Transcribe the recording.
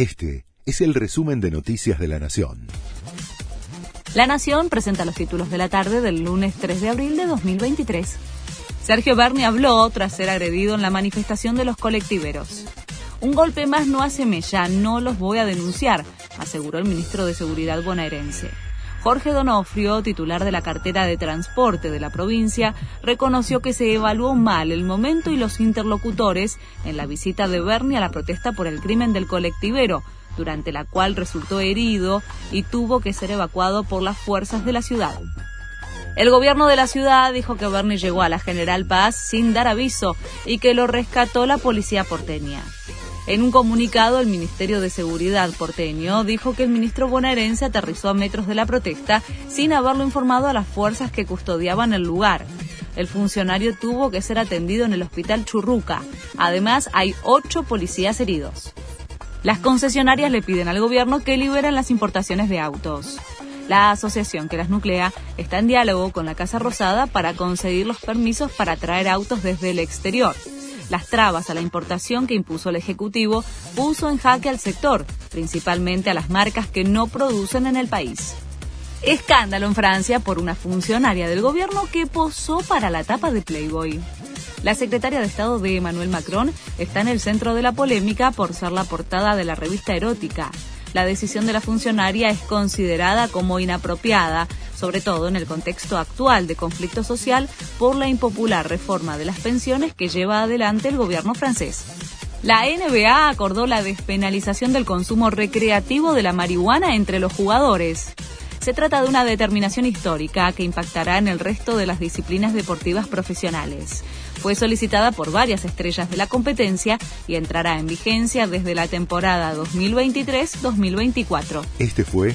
Este es el resumen de Noticias de la Nación. La Nación presenta los títulos de la tarde del lunes 3 de abril de 2023. Sergio Berni habló tras ser agredido en la manifestación de los colectiveros. Un golpe más no hace mella, no los voy a denunciar, aseguró el ministro de Seguridad bonaerense. Jorge Donofrio, titular de la cartera de transporte de la provincia, reconoció que se evaluó mal el momento y los interlocutores en la visita de Berni a la protesta por el crimen del colectivero, durante la cual resultó herido y tuvo que ser evacuado por las fuerzas de la ciudad. El gobierno de la ciudad dijo que Berni llegó a la General Paz sin dar aviso y que lo rescató la policía porteña. En un comunicado, el Ministerio de Seguridad porteño dijo que el ministro bonaerense aterrizó a metros de la protesta sin haberlo informado a las fuerzas que custodiaban el lugar. El funcionario tuvo que ser atendido en el hospital Churruca. Además, hay ocho policías heridos. Las concesionarias le piden al gobierno que liberen las importaciones de autos. La asociación que las nuclea está en diálogo con la Casa Rosada para conseguir los permisos para traer autos desde el exterior. Las trabas a la importación que impuso el Ejecutivo puso en jaque al sector, principalmente a las marcas que no producen en el país. Escándalo en Francia por una funcionaria del gobierno que posó para la tapa de Playboy. La secretaria de Estado de Emmanuel Macron está en el centro de la polémica por ser la portada de la revista erótica. La decisión de la funcionaria es considerada como inapropiada, sobre todo en el contexto actual de conflicto social por la impopular reforma de las pensiones que lleva adelante el gobierno francés. La NBA acordó la despenalización del consumo recreativo de la marihuana entre los jugadores. Se trata de una determinación histórica que impactará en el resto de las disciplinas deportivas profesionales. Fue solicitada por varias estrellas de la competencia y entrará en vigencia desde la temporada 2023-2024. Este fue